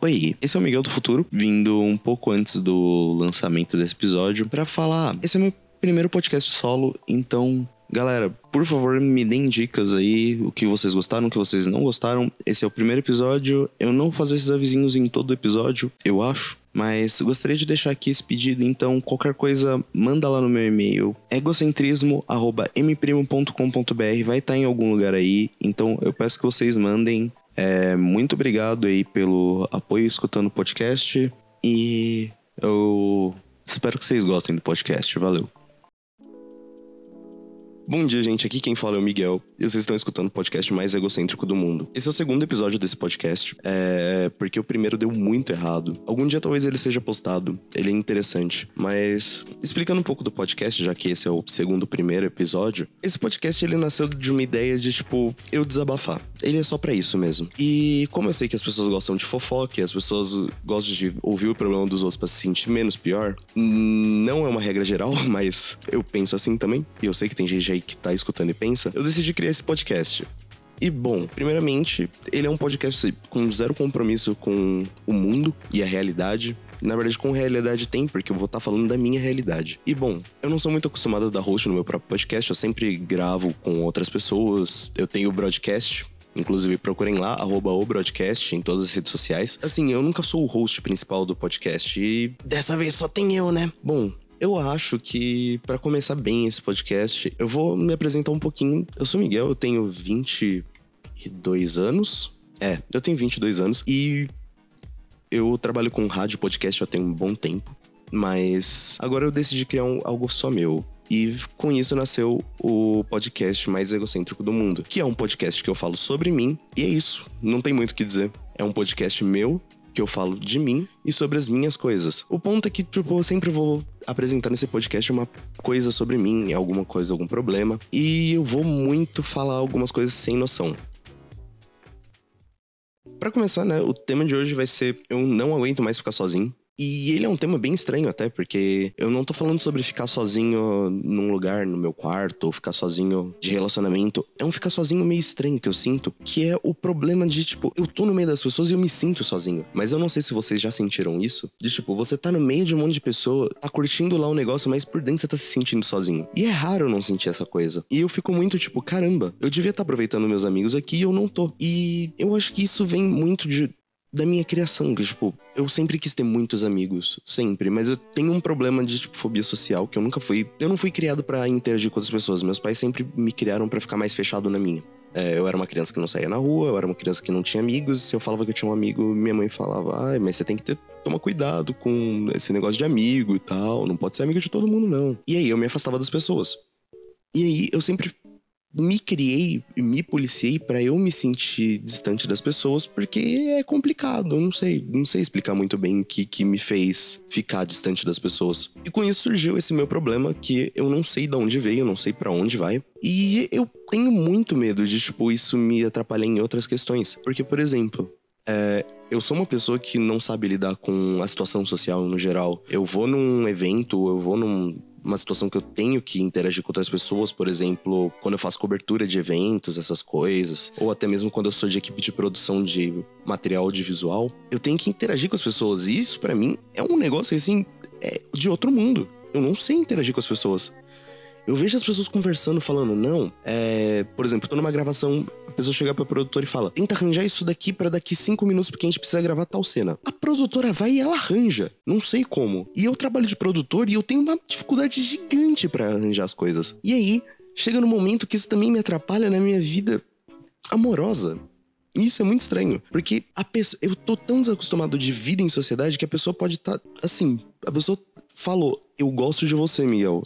Oi, esse é o Miguel do Futuro, vindo um pouco antes do lançamento desse episódio para falar. Esse é meu primeiro podcast solo, então Galera, por favor, me deem dicas aí, o que vocês gostaram, o que vocês não gostaram. Esse é o primeiro episódio. Eu não vou fazer esses avisinhos em todo episódio, eu acho. Mas gostaria de deixar aqui esse pedido, então qualquer coisa, manda lá no meu e-mail, egocentrismo.mprimo.com.br, vai estar em algum lugar aí. Então eu peço que vocês mandem. É, muito obrigado aí pelo apoio escutando o podcast e eu espero que vocês gostem do podcast. Valeu. Bom dia, gente. Aqui quem fala é o Miguel. E vocês estão escutando o podcast mais egocêntrico do mundo. Esse é o segundo episódio desse podcast, é porque o primeiro deu muito errado. Algum dia talvez ele seja postado. Ele é interessante. Mas, explicando um pouco do podcast, já que esse é o segundo primeiro episódio, esse podcast ele nasceu de uma ideia de, tipo, eu desabafar. Ele é só para isso mesmo. E como eu sei que as pessoas gostam de fofoca, as pessoas gostam de ouvir o problema dos outros pra se sentir menos pior, não é uma regra geral, mas eu penso assim também. E eu sei que tem gente aí aí que tá escutando e pensa, eu decidi criar esse podcast. E bom, primeiramente, ele é um podcast com zero compromisso com o mundo e a realidade. Na verdade, com realidade tem, porque eu vou estar tá falando da minha realidade. E bom, eu não sou muito acostumado a dar host no meu próprio podcast, eu sempre gravo com outras pessoas. Eu tenho broadcast, Inclusive, procurem lá, arroba o broadcast em todas as redes sociais. Assim, eu nunca sou o host principal do podcast e dessa vez só tem eu, né? Bom, eu acho que, para começar bem esse podcast, eu vou me apresentar um pouquinho. Eu sou Miguel, eu tenho 22 anos. É, eu tenho 22 anos e eu trabalho com rádio podcast já tem um bom tempo. Mas agora eu decidi criar um, algo só meu. E com isso nasceu o podcast mais egocêntrico do mundo, que é um podcast que eu falo sobre mim, e é isso, não tem muito o que dizer. É um podcast meu que eu falo de mim e sobre as minhas coisas. O ponto é que, tipo, eu sempre vou apresentar nesse podcast uma coisa sobre mim, alguma coisa, algum problema. E eu vou muito falar algumas coisas sem noção. Para começar, né, o tema de hoje vai ser eu não aguento mais ficar sozinho. E ele é um tema bem estranho até, porque eu não tô falando sobre ficar sozinho num lugar, no meu quarto, ou ficar sozinho de relacionamento. É um ficar sozinho meio estranho que eu sinto, que é o problema de, tipo, eu tô no meio das pessoas e eu me sinto sozinho. Mas eu não sei se vocês já sentiram isso. De, tipo, você tá no meio de um monte de pessoa, tá curtindo lá o negócio, mas por dentro você tá se sentindo sozinho. E é raro não sentir essa coisa. E eu fico muito, tipo, caramba, eu devia estar tá aproveitando meus amigos aqui e eu não tô. E eu acho que isso vem muito de da minha criação, que, tipo, eu sempre quis ter muitos amigos, sempre, mas eu tenho um problema de, tipo, fobia social, que eu nunca fui. Eu não fui criado para interagir com outras pessoas. Meus pais sempre me criaram para ficar mais fechado na minha. É, eu era uma criança que não saía na rua, eu era uma criança que não tinha amigos. Se eu falava que eu tinha um amigo, minha mãe falava, ah, mas você tem que ter, tomar cuidado com esse negócio de amigo e tal, não pode ser amigo de todo mundo, não. E aí eu me afastava das pessoas. E aí eu sempre me criei me policiei para eu me sentir distante das pessoas, porque é complicado, eu não sei, não sei explicar muito bem o que, que me fez ficar distante das pessoas. E com isso surgiu esse meu problema que eu não sei de onde veio, eu não sei para onde vai. E eu tenho muito medo de, tipo, isso me atrapalhar em outras questões. Porque, por exemplo, é, eu sou uma pessoa que não sabe lidar com a situação social no geral. Eu vou num evento, eu vou num, uma situação que eu tenho que interagir com outras pessoas, por exemplo, quando eu faço cobertura de eventos, essas coisas, ou até mesmo quando eu sou de equipe de produção de material audiovisual, eu tenho que interagir com as pessoas. E isso, para mim, é um negócio assim, é de outro mundo. Eu não sei interagir com as pessoas. Eu vejo as pessoas conversando, falando, não, é, por exemplo, eu tô numa gravação, a pessoa chega pra produtora e fala, tenta arranjar isso daqui para daqui cinco minutos, porque a gente precisa gravar tal cena. A produtora vai e ela arranja. Não sei como. E eu trabalho de produtor e eu tenho uma dificuldade gigante para arranjar as coisas. E aí, chega no momento que isso também me atrapalha na minha vida amorosa. Isso é muito estranho, porque a pessoa, eu tô tão desacostumado de vida em sociedade que a pessoa pode estar tá, assim, a pessoa falou: "Eu gosto de você, Miguel".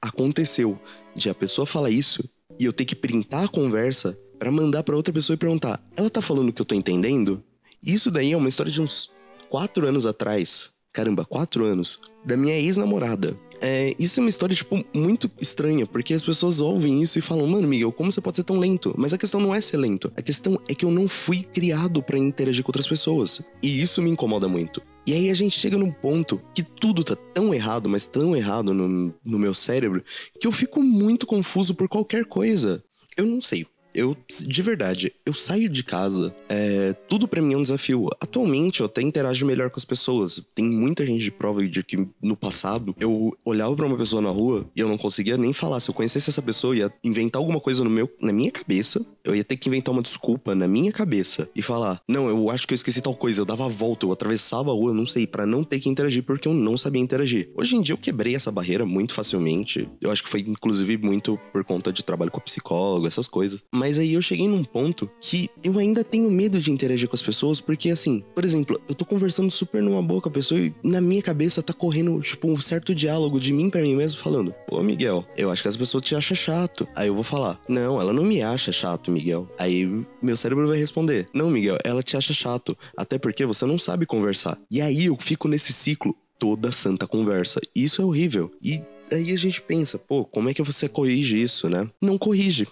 Aconteceu de a pessoa falar isso e eu ter que printar a conversa para mandar para outra pessoa e perguntar: ela tá falando que eu tô entendendo? Isso daí é uma história de uns quatro anos atrás. Caramba, quatro anos. Da minha ex-namorada. É, isso é uma história, tipo, muito estranha, porque as pessoas ouvem isso e falam, mano, Miguel, como você pode ser tão lento? Mas a questão não é ser lento. A questão é que eu não fui criado para interagir com outras pessoas. E isso me incomoda muito. E aí a gente chega num ponto que tudo tá tão errado, mas tão errado no, no meu cérebro, que eu fico muito confuso por qualquer coisa. Eu não sei. Eu, de verdade, eu saio de casa, é, tudo para mim é um desafio. Atualmente eu até interajo melhor com as pessoas. Tem muita gente de prova de que no passado eu olhava para uma pessoa na rua e eu não conseguia nem falar. Se eu conhecesse essa pessoa, ia inventar alguma coisa no meu, na minha cabeça. Eu ia ter que inventar uma desculpa na minha cabeça e falar: Não, eu acho que eu esqueci tal coisa. Eu dava a volta, eu atravessava a rua, não sei, para não ter que interagir porque eu não sabia interagir. Hoje em dia eu quebrei essa barreira muito facilmente. Eu acho que foi inclusive muito por conta de trabalho com psicólogo, essas coisas. Mas aí eu cheguei num ponto que eu ainda tenho medo de interagir com as pessoas porque assim, por exemplo, eu tô conversando super numa boa com a pessoa e na minha cabeça tá correndo tipo um certo diálogo de mim para mim mesmo falando: "Pô, Miguel, eu acho que as pessoas te acham chato". Aí eu vou falar: "Não, ela não me acha chato, Miguel". Aí meu cérebro vai responder: "Não, Miguel, ela te acha chato, até porque você não sabe conversar". E aí eu fico nesse ciclo toda santa conversa. Isso é horrível. E aí a gente pensa, pô, como é que você corrige isso, né? Não corrige.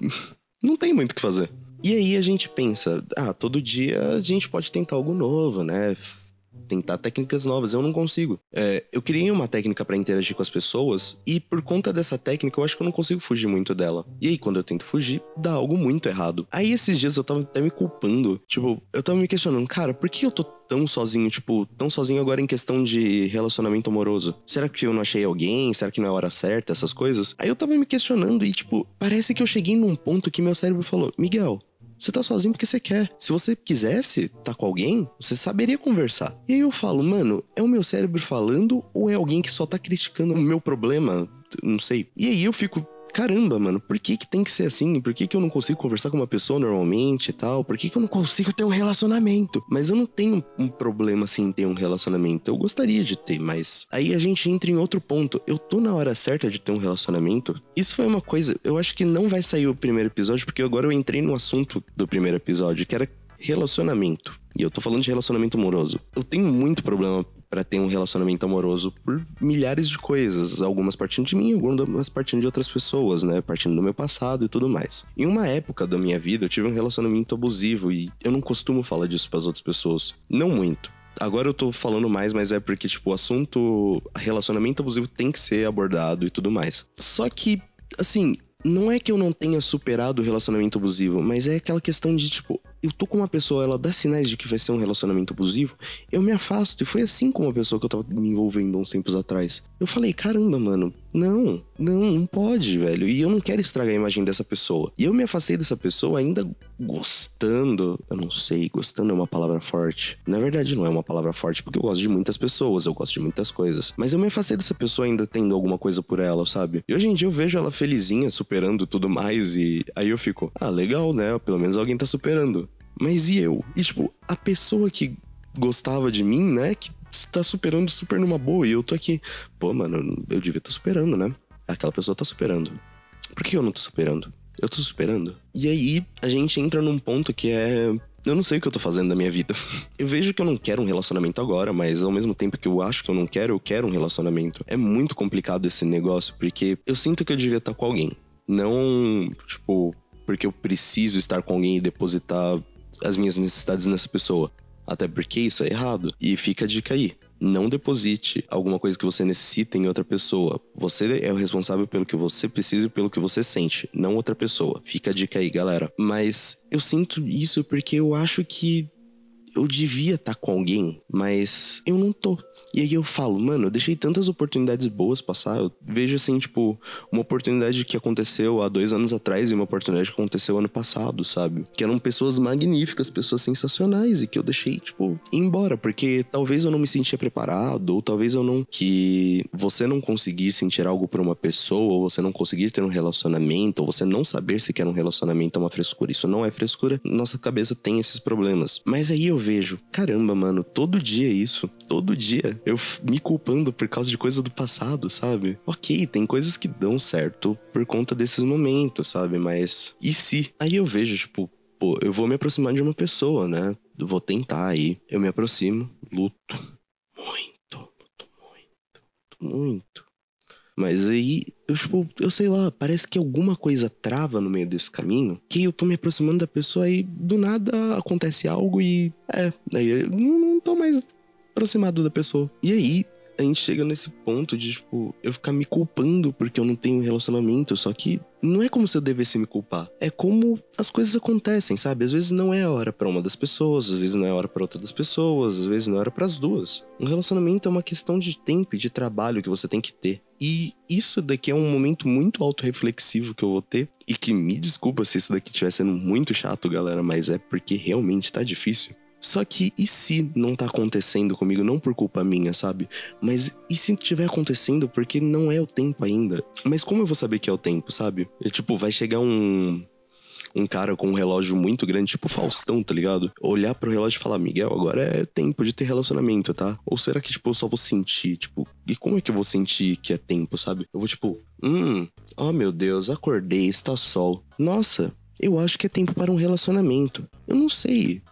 Não tem muito o que fazer. E aí a gente pensa, ah, todo dia a gente pode tentar algo novo, né? Tentar técnicas novas. Eu não consigo. É, eu criei uma técnica para interagir com as pessoas e por conta dessa técnica eu acho que eu não consigo fugir muito dela. E aí quando eu tento fugir, dá algo muito errado. Aí esses dias eu tava até me culpando. Tipo, eu tava me questionando, cara, por que eu tô tão sozinho, tipo, tão sozinho agora em questão de relacionamento amoroso? Será que eu não achei alguém? Será que não é a hora certa? Essas coisas? Aí eu tava me questionando e, tipo, parece que eu cheguei num ponto que meu cérebro falou: Miguel, você tá sozinho porque você quer. Se você quisesse tá com alguém, você saberia conversar. E aí eu falo, mano, é o meu cérebro falando ou é alguém que só tá criticando o meu problema? Não sei. E aí eu fico caramba, mano, por que que tem que ser assim? Por que que eu não consigo conversar com uma pessoa normalmente e tal? Por que que eu não consigo ter um relacionamento? Mas eu não tenho um problema assim em ter um relacionamento. Eu gostaria de ter, mas aí a gente entra em outro ponto. Eu tô na hora certa de ter um relacionamento? Isso foi uma coisa, eu acho que não vai sair o primeiro episódio porque agora eu entrei no assunto do primeiro episódio, que era relacionamento. E eu tô falando de relacionamento amoroso. Eu tenho muito problema para ter um relacionamento amoroso por milhares de coisas, algumas partindo de mim, algumas partindo de outras pessoas, né, partindo do meu passado e tudo mais. Em uma época da minha vida, eu tive um relacionamento abusivo e eu não costumo falar disso para as outras pessoas, não muito. Agora eu tô falando mais, mas é porque, tipo, o assunto relacionamento abusivo tem que ser abordado e tudo mais. Só que, assim, não é que eu não tenha superado o relacionamento abusivo, mas é aquela questão de, tipo, eu tô com uma pessoa, ela dá sinais de que vai ser um relacionamento abusivo, eu me afasto. E foi assim com uma pessoa que eu tava me envolvendo uns tempos atrás. Eu falei, caramba, mano, não, não, não pode, velho. E eu não quero estragar a imagem dessa pessoa. E eu me afastei dessa pessoa ainda gostando. Eu não sei, gostando é uma palavra forte. Na verdade, não é uma palavra forte, porque eu gosto de muitas pessoas, eu gosto de muitas coisas. Mas eu me afastei dessa pessoa ainda tendo alguma coisa por ela, sabe? E hoje em dia eu vejo ela felizinha, superando tudo mais. E aí eu fico, ah, legal, né? Pelo menos alguém tá superando. Mas e eu? E tipo, a pessoa que gostava de mim, né? Que tá superando super numa boa e eu tô aqui. Pô, mano, eu devia estar tá superando, né? Aquela pessoa tá superando. Por que eu não tô superando? Eu tô superando. E aí a gente entra num ponto que é. Eu não sei o que eu tô fazendo da minha vida. Eu vejo que eu não quero um relacionamento agora, mas ao mesmo tempo que eu acho que eu não quero, eu quero um relacionamento. É muito complicado esse negócio, porque eu sinto que eu devia estar tá com alguém. Não, tipo, porque eu preciso estar com alguém e depositar as minhas necessidades nessa pessoa. Até porque isso é errado. E fica a dica aí. Não deposite alguma coisa que você necessita em outra pessoa. Você é o responsável pelo que você precisa e pelo que você sente, não outra pessoa. Fica a dica aí, galera. Mas eu sinto isso porque eu acho que eu devia estar tá com alguém, mas eu não tô. E aí eu falo, mano, eu deixei tantas oportunidades boas passar. Eu vejo assim, tipo, uma oportunidade que aconteceu há dois anos atrás e uma oportunidade que aconteceu ano passado, sabe? Que eram pessoas magníficas, pessoas sensacionais e que eu deixei, tipo, ir embora, porque talvez eu não me sentia preparado, ou talvez eu não. Que você não conseguir sentir algo por uma pessoa, ou você não conseguir ter um relacionamento, ou você não saber se quer um relacionamento é uma frescura. Isso não é frescura, nossa cabeça tem esses problemas. Mas aí eu vejo, caramba, mano, todo dia é isso, todo dia eu me culpando por causa de coisa do passado, sabe? Ok, tem coisas que dão certo por conta desses momentos, sabe? Mas e se? Aí eu vejo, tipo, pô, eu vou me aproximar de uma pessoa, né? vou tentar aí. Eu me aproximo, luto. Muito, luto muito, luto muito. Mas aí, eu, tipo, eu sei lá, parece que alguma coisa trava no meio desse caminho, que eu tô me aproximando da pessoa e do nada acontece algo e. É, aí eu não, tô mais aproximado da pessoa. E aí, a gente chega nesse ponto de, tipo, eu ficar me culpando porque eu não tenho relacionamento. Só que não é como se eu devesse me culpar. É como as coisas acontecem, sabe? Às vezes não é a hora para uma das pessoas, às vezes não é a hora para outra das pessoas, às vezes não é hora para as duas. Um relacionamento é uma questão de tempo e de trabalho que você tem que ter. E isso daqui é um momento muito autorreflexivo que eu vou ter. E que me desculpa se isso daqui estiver sendo muito chato, galera, mas é porque realmente tá difícil. Só que e se não tá acontecendo comigo, não por culpa minha, sabe? Mas e se tiver acontecendo porque não é o tempo ainda? Mas como eu vou saber que é o tempo, sabe? Tipo, vai chegar um um cara com um relógio muito grande, tipo Faustão, tá ligado? Olhar pro relógio e falar, Miguel, agora é tempo de ter relacionamento, tá? Ou será que, tipo, eu só vou sentir, tipo, e como é que eu vou sentir que é tempo, sabe? Eu vou, tipo, hum, oh meu Deus, acordei, está sol. Nossa, eu acho que é tempo para um relacionamento. Eu não sei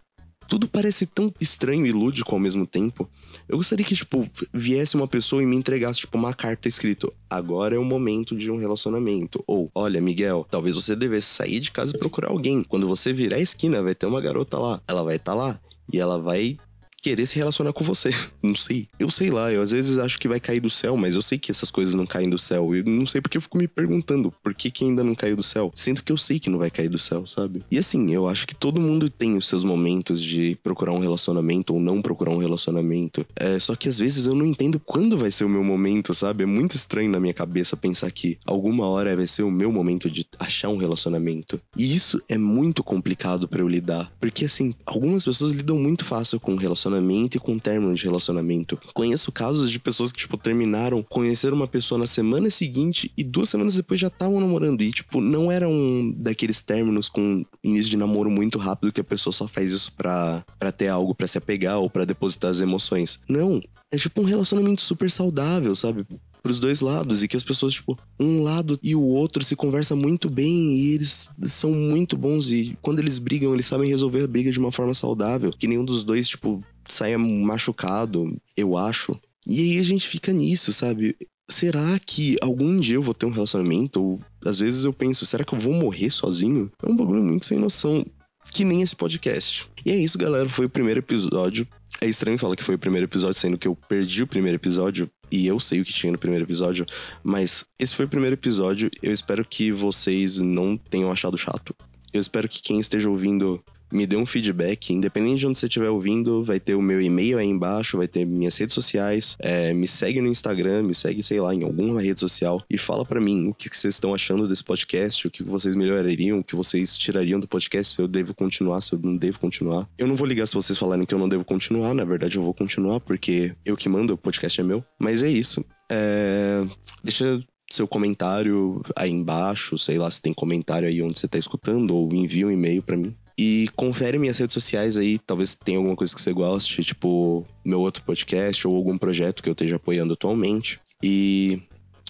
tudo parece tão estranho e lúdico ao mesmo tempo. Eu gostaria que, tipo, viesse uma pessoa e me entregasse, tipo, uma carta escrito: agora é o momento de um relacionamento. Ou, olha, Miguel, talvez você devesse sair de casa e procurar alguém. Quando você virar a esquina, vai ter uma garota lá. Ela vai estar tá lá. E ela vai querer se relacionar com você. Não sei. Eu sei lá, eu às vezes acho que vai cair do céu, mas eu sei que essas coisas não caem do céu. E não sei porque eu fico me perguntando por que, que ainda não caiu do céu. Sendo que eu sei que não vai cair do céu, sabe? E assim, eu acho que todo mundo tem os seus momentos de procurar um relacionamento ou não procurar um relacionamento. É, só que às vezes eu não entendo quando vai ser o meu momento, sabe? É muito estranho na minha cabeça pensar que alguma hora vai ser o meu momento de achar um relacionamento. E isso é muito complicado para eu lidar. Porque assim, algumas pessoas lidam muito fácil com relacionamento relacionamento e com término de relacionamento. Conheço casos de pessoas que, tipo, terminaram, conheceram uma pessoa na semana seguinte e duas semanas depois já estavam namorando. E, tipo, não era um daqueles términos com início de namoro muito rápido que a pessoa só faz isso pra, pra ter algo para se apegar ou para depositar as emoções. Não. É tipo um relacionamento super saudável, sabe? pros dois lados e que as pessoas, tipo, um lado e o outro se conversa muito bem e eles são muito bons e quando eles brigam, eles sabem resolver a briga de uma forma saudável, que nenhum dos dois, tipo, saia machucado, eu acho. E aí a gente fica nisso, sabe? Será que algum dia eu vou ter um relacionamento? Ou às vezes eu penso, será que eu vou morrer sozinho? É um bagulho muito sem noção. Que nem esse podcast. E é isso, galera. Foi o primeiro episódio. É estranho falar que foi o primeiro episódio, sendo que eu perdi o primeiro episódio e eu sei o que tinha no primeiro episódio, mas esse foi o primeiro episódio. Eu espero que vocês não tenham achado chato. Eu espero que quem esteja ouvindo me dê um feedback. Independente de onde você estiver ouvindo, vai ter o meu e-mail aí embaixo, vai ter minhas redes sociais. É, me segue no Instagram, me segue, sei lá, em alguma rede social e fala para mim o que vocês estão achando desse podcast, o que vocês melhorariam, o que vocês tirariam do podcast, se eu devo continuar, se eu não devo continuar. Eu não vou ligar se vocês falarem que eu não devo continuar, na verdade eu vou continuar, porque eu que mando, o podcast é meu. Mas é isso. É... Deixa seu comentário aí embaixo, sei lá se tem comentário aí onde você tá escutando, ou envia um e-mail para mim. E confere minhas redes sociais aí, talvez tenha alguma coisa que você goste, tipo meu outro podcast ou algum projeto que eu esteja apoiando atualmente. E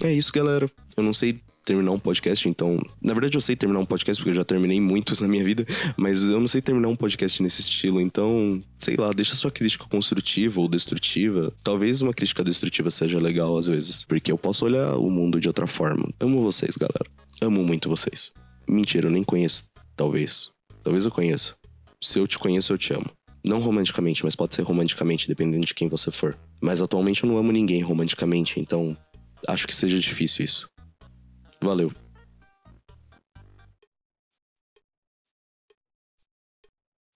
é isso, galera. Eu não sei terminar um podcast, então. Na verdade, eu sei terminar um podcast, porque eu já terminei muitos na minha vida, mas eu não sei terminar um podcast nesse estilo, então, sei lá, deixa sua crítica construtiva ou destrutiva. Talvez uma crítica destrutiva seja legal às vezes, porque eu posso olhar o mundo de outra forma. Amo vocês, galera. Amo muito vocês. Mentira, eu nem conheço, talvez. Talvez eu conheça. Se eu te conheço, eu te amo. Não romanticamente, mas pode ser romanticamente, dependendo de quem você for. Mas atualmente eu não amo ninguém romanticamente, então acho que seja difícil isso. Valeu.